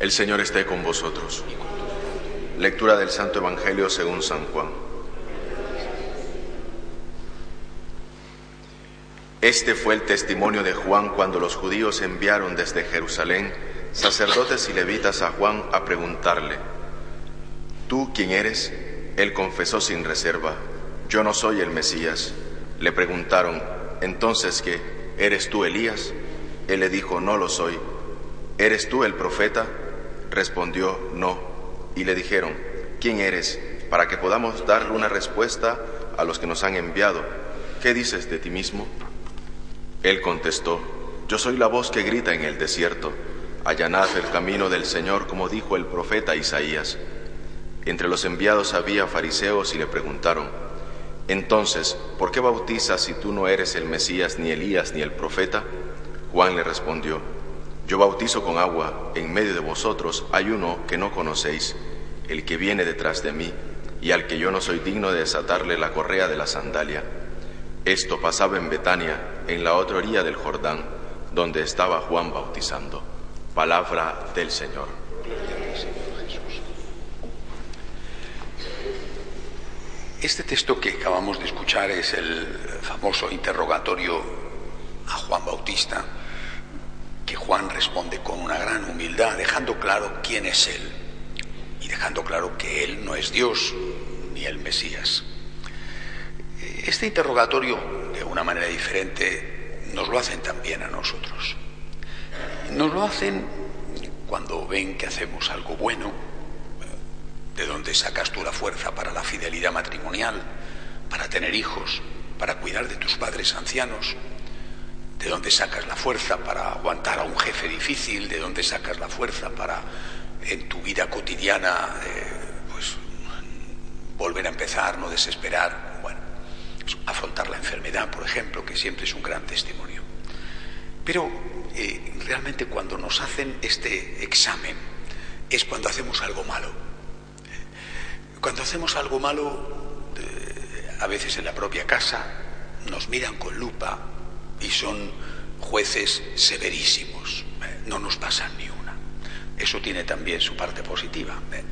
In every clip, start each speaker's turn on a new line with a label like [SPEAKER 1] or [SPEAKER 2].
[SPEAKER 1] El Señor esté con vosotros. Lectura del Santo Evangelio según San Juan. Este fue el testimonio de Juan cuando los judíos enviaron desde Jerusalén sacerdotes y levitas a Juan a preguntarle, ¿tú quién eres? Él confesó sin reserva, yo no soy el Mesías. Le preguntaron, entonces qué, ¿eres tú Elías? Él le dijo, no lo soy. ¿Eres tú el profeta? Respondió, no. Y le dijeron, ¿quién eres? Para que podamos darle una respuesta a los que nos han enviado. ¿Qué dices de ti mismo? Él contestó, yo soy la voz que grita en el desierto, allanad el camino del Señor como dijo el profeta Isaías. Entre los enviados había fariseos y le preguntaron, entonces, ¿por qué bautizas si tú no eres el Mesías, ni Elías, ni el profeta? Juan le respondió, yo bautizo con agua, en medio de vosotros hay uno que no conocéis, el que viene detrás de mí, y al que yo no soy digno de desatarle la correa de la sandalia. Esto pasaba en Betania, en la otra orilla del Jordán, donde estaba Juan bautizando. Palabra del Señor.
[SPEAKER 2] Este texto que acabamos de escuchar es el famoso interrogatorio a Juan Bautista, Juan responde con una gran humildad, dejando claro quién es Él y dejando claro que Él no es Dios ni el Mesías. Este interrogatorio, de una manera diferente, nos lo hacen también a nosotros. Nos lo hacen cuando ven que hacemos algo bueno, ¿De dónde sacas tú la fuerza para la fidelidad matrimonial, para tener hijos, para cuidar de tus padres ancianos? ¿De dónde sacas la fuerza para aguantar a un jefe difícil? ¿De dónde sacas la fuerza para en tu vida cotidiana eh, pues volver a empezar, no desesperar? Bueno, afrontar la enfermedad, por ejemplo, que siempre es un gran testimonio. Pero eh, realmente cuando nos hacen este examen es cuando hacemos algo malo cuando hacemos algo malo, eh, a veces en la propia casa, nos miran con lupa y son jueces severísimos. Eh, no nos pasan ni una. Eso tiene también su parte positiva. Eh.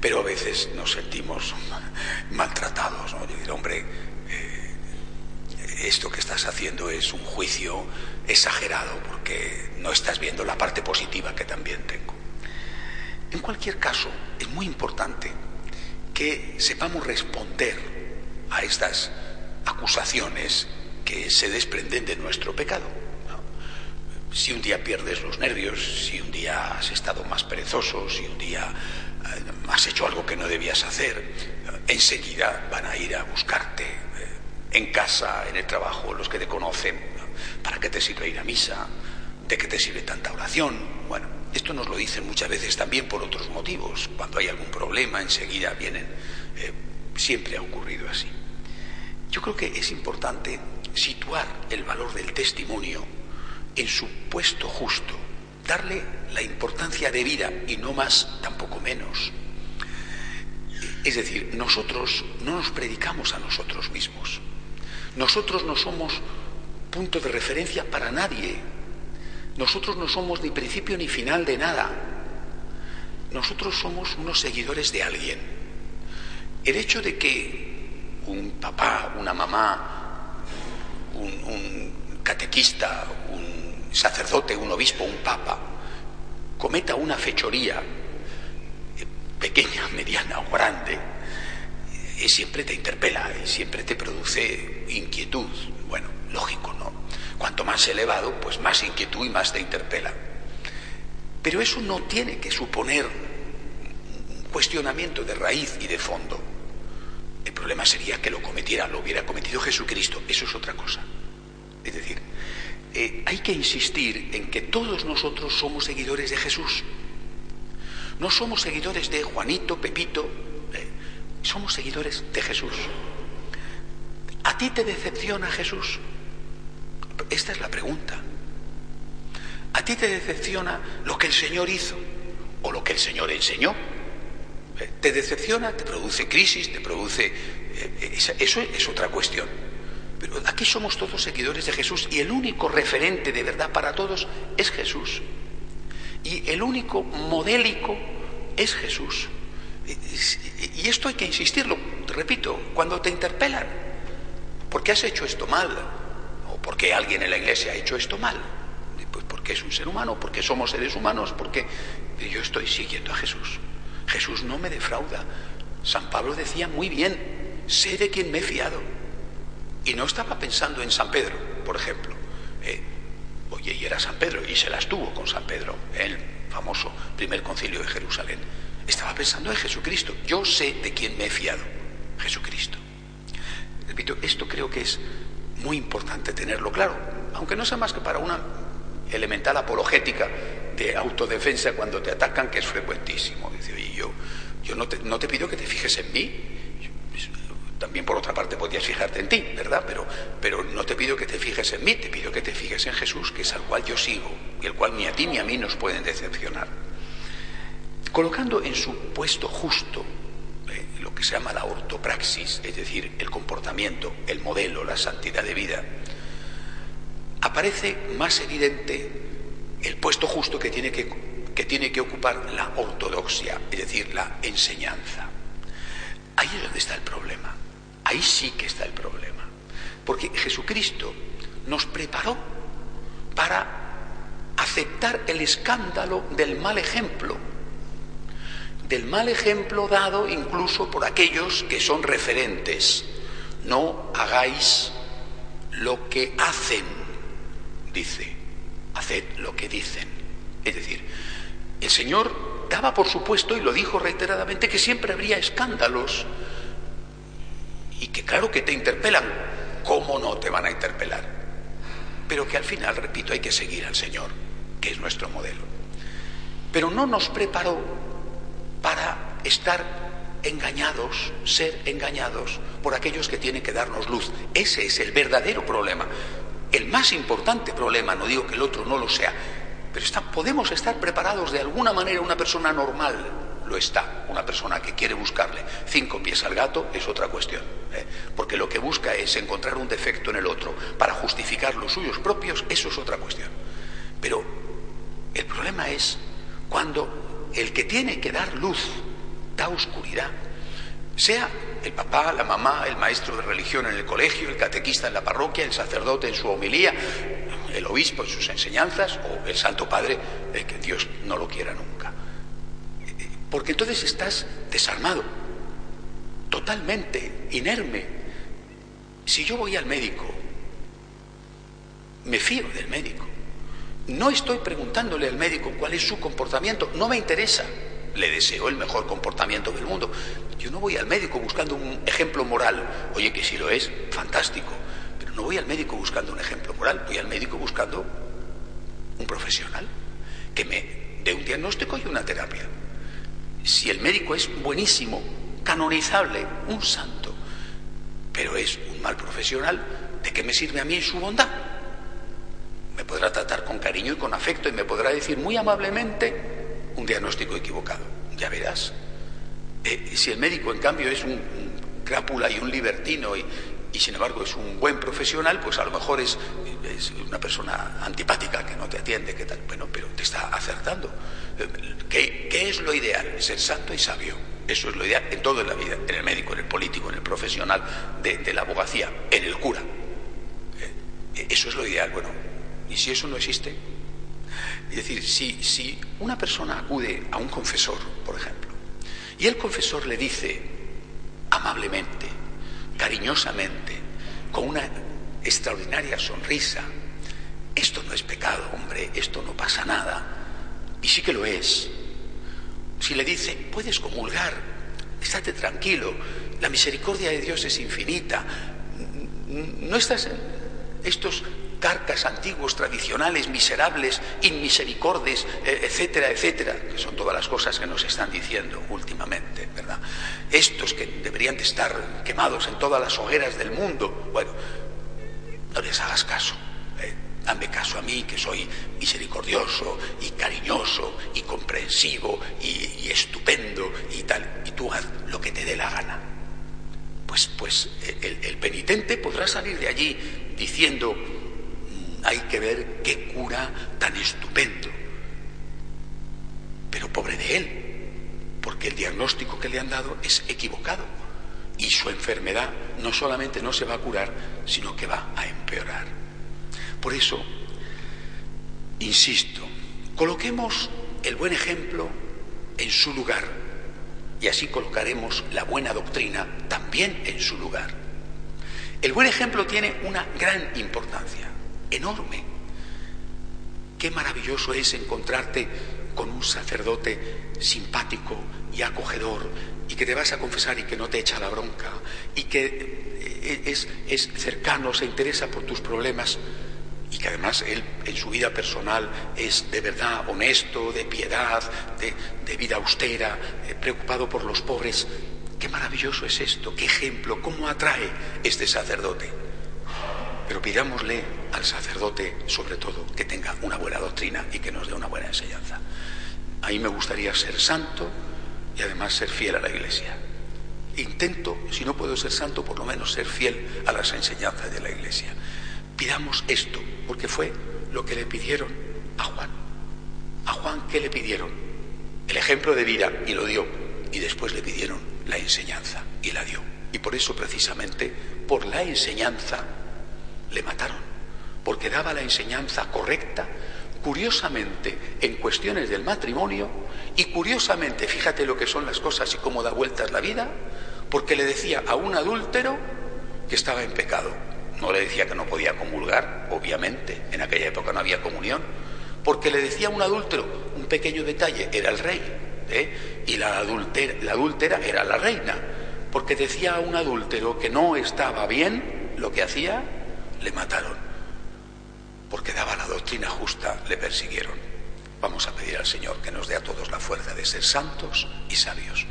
[SPEAKER 2] Pero a veces nos sentimos maltratados. ¿no? Decir, hombre, esto que estás haciendo es un juicio exagerado porque no estás viendo la parte positiva que también tengo. En cualquier caso, es muy importante que sepamos responder a estas acusaciones que se desprenden de nuestro pecado. Si un día pierdes los nervios, si un día has estado más perezoso, si un día eh, has hecho algo que no debías hacer, enseguida van a ir a buscarte eh, en casa, en el trabajo, los que te conocen, ¿para qué te sirve ir a misa? ¿De qué te sirve tanta oración? Bueno, esto nos lo dicen muchas veces también por otros motivos. Cuando hay algún problema, enseguida vienen. Eh, siempre ha ocurrido así. Yo creo que es importante situar el valor del testimonio en su puesto justo, darle la importancia de vida y no más, tampoco menos. Es decir, nosotros no nos predicamos a nosotros mismos. Nosotros no somos punto de referencia para nadie. Nosotros no somos ni principio ni final de nada. Nosotros somos unos seguidores de alguien. El hecho de que un papá, una mamá, un, catequista, un sacerdote, un obispo, un papa, cometa una fechoría, eh, pequeña, mediana o grande, eh, siempre te interpela y siempre te produce inquietud. Bueno, lógico, ¿no? Cuanto más elevado, pues más inquietud y más te interpela. Pero eso no tiene que suponer un cuestionamiento de raíz y de fondo. Problema sería que lo cometiera, lo hubiera cometido Jesucristo. Eso es otra cosa. Es decir, eh, hay que insistir en que todos nosotros somos seguidores de Jesús. No somos seguidores de Juanito, Pepito, eh, somos seguidores de Jesús. ¿A ti te decepciona Jesús? Esta es la pregunta. ¿A ti te decepciona lo que el Señor hizo o lo que el Señor enseñó? ¿Te decepciona? ¿Te produce crisis? ¿Te produce... Eh, eso es otra cuestión. Pero aquí somos todos seguidores de Jesús y el único referente de verdad para todos es Jesús. Y el único modélico es Jesús. Y esto hay que insistirlo, repito, cuando te interpelan, ¿por qué has hecho esto mal? ¿O por qué alguien en la iglesia ha hecho esto mal? Pues porque es un ser humano, porque somos seres humanos, porque yo estoy siguiendo a Jesús. Jesús no me defrauda. San Pablo decía muy bien, sé de quién me he fiado. Y no estaba pensando en San Pedro, por ejemplo. Eh, oye, y era San Pedro, y se las tuvo con San Pedro, el famoso primer concilio de Jerusalén. Estaba pensando en Jesucristo. Yo sé de quién me he fiado. Jesucristo. Repito, esto creo que es muy importante tenerlo claro, aunque no sea más que para una elemental apologética de autodefensa cuando te atacan, que es frecuentísimo. Dice, oye, yo, yo no, te, no te pido que te fijes en mí, también por otra parte podías fijarte en ti, ¿verdad? Pero, pero no te pido que te fijes en mí, te pido que te fijes en Jesús, que es al cual yo sigo, y el cual ni a ti ni a mí nos pueden decepcionar. Colocando en su puesto justo eh, lo que se llama la ortopraxis, es decir, el comportamiento, el modelo, la santidad de vida, aparece más evidente el puesto justo que tiene que, que tiene que ocupar la ortodoxia, es decir, la enseñanza. Ahí es donde está el problema. Ahí sí que está el problema. Porque Jesucristo nos preparó para aceptar el escándalo del mal ejemplo, del mal ejemplo dado incluso por aquellos que son referentes. No hagáis lo que hacen, dice, haced lo que dicen. Es decir, el Señor daba por supuesto, y lo dijo reiteradamente, que siempre habría escándalos y que claro que te interpelan, ¿cómo no te van a interpelar? Pero que al final, repito, hay que seguir al Señor, que es nuestro modelo. Pero no nos preparó para estar engañados, ser engañados por aquellos que tienen que darnos luz. Ese es el verdadero problema. El más importante problema, no digo que el otro no lo sea, pero podemos estar preparados de alguna manera una persona normal, lo está. Una persona que quiere buscarle cinco pies al gato es otra cuestión, ¿eh? porque lo que busca es encontrar un defecto en el otro para justificar los suyos propios, eso es otra cuestión. Pero el problema es cuando el que tiene que dar luz da oscuridad, sea el papá, la mamá, el maestro de religión en el colegio, el catequista en la parroquia, el sacerdote en su homilía, el obispo en sus enseñanzas o el Santo Padre, el que Dios no lo quiera nunca. Porque entonces estás desarmado, totalmente inerme. Si yo voy al médico, me fío del médico. No estoy preguntándole al médico cuál es su comportamiento, no me interesa. Le deseo el mejor comportamiento del mundo. Yo no voy al médico buscando un ejemplo moral. Oye, que si lo es, fantástico. Pero no voy al médico buscando un ejemplo moral, voy al médico buscando un profesional que me dé un diagnóstico y una terapia si el médico es buenísimo, canonizable, un santo, pero es un mal profesional, ¿de qué me sirve a mí su bondad? Me podrá tratar con cariño y con afecto y me podrá decir muy amablemente un diagnóstico equivocado. Ya verás. Eh, si el médico, en cambio, es un, crápula y un libertino y, sin embargo es un buen profesional, pues a lo mejor es, una persona antipática que no te atiende, que tal. Bueno, pero te está acertando. ¿Qué, es lo ideal? Ser santo y sabio. Eso es lo ideal en toda la vida, en el médico, en el político, en el profesional de, la abogacía, en el cura. Eh, eso es lo ideal. Bueno, ¿y si eso no existe? Es decir, si, si una persona acude a un confesor, por ejemplo, y el confesor le dice amablemente, cariñosamente, con una extraordinaria sonrisa, esto no es pecado, hombre, esto no pasa nada, y sí que lo es. Si le dice, puedes comulgar, estate tranquilo, la misericordia de Dios es infinita, no estás en estos carcas antiguos, tradicionales, miserables, inmisericordes, eh, etcétera, etcétera, que son todas las cosas que nos están diciendo últimamente, ¿verdad? Estos que deberían de estar quemados en todas las hogueras del mundo, bueno, no les hagas caso. ¿eh? Dame caso a mí, que soy misericordioso y cariñoso y comprensivo y, estupendo y tal. Y tú haz lo que te dé la gana. Pues, pues el penitente podrá salir de allí diciendo, hay que ver qué cura tan estupendo. Pero pobre de él, porque el diagnóstico que le han dado es equivocado y su enfermedad no solamente no se va a curar, sino que va a empeorar. Por eso, insisto, coloquemos el buen ejemplo en su lugar y así colocaremos la buena doctrina también en su lugar. El buen ejemplo tiene una gran importancia, enorme. Qué maravilloso es encontrarte con un sacerdote simpático y acogedor y que te vas a confesar y que no te echa la bronca y que eh, es, es cercano, se interesa por tus problemas y que además él en su vida personal es de verdad honesto, de piedad, de, vida austera, eh, preocupado por los pobres. Qué maravilloso es esto, qué ejemplo, cómo atrae este sacerdote. Pero pidámosle al sacerdote, sobre todo, que tenga una buena doctrina y que nos dé una buena enseñanza. A mí me gustaría ser santo, y además ser fiel a la Iglesia. Intento, si no puedo ser santo, por lo menos ser fiel a las enseñanzas de la Iglesia. Pidamos esto, porque fue lo que le pidieron a Juan. ¿A Juan qué le pidieron? El ejemplo de vida y lo dio. Y después le pidieron la enseñanza y la dio. Y por eso precisamente, por la enseñanza, le mataron. Porque daba la enseñanza correcta curiosamente en cuestiones del matrimonio y curiosamente, fíjate lo que son las cosas y cómo da vueltas la vida, porque le decía a un adúltero que estaba en pecado. No le decía que no podía comulgar, obviamente, en aquella época no había comunión, porque le decía a un adúltero, un pequeño detalle, era el rey, ¿eh? y la la adúltera era la reina, porque decía a un adúltero que no estaba bien lo que hacía, le mataron porque daba la doctrina justa, le persiguieron. Vamos a pedir al Señor que nos dé a todos la fuerza de ser santos y sabios.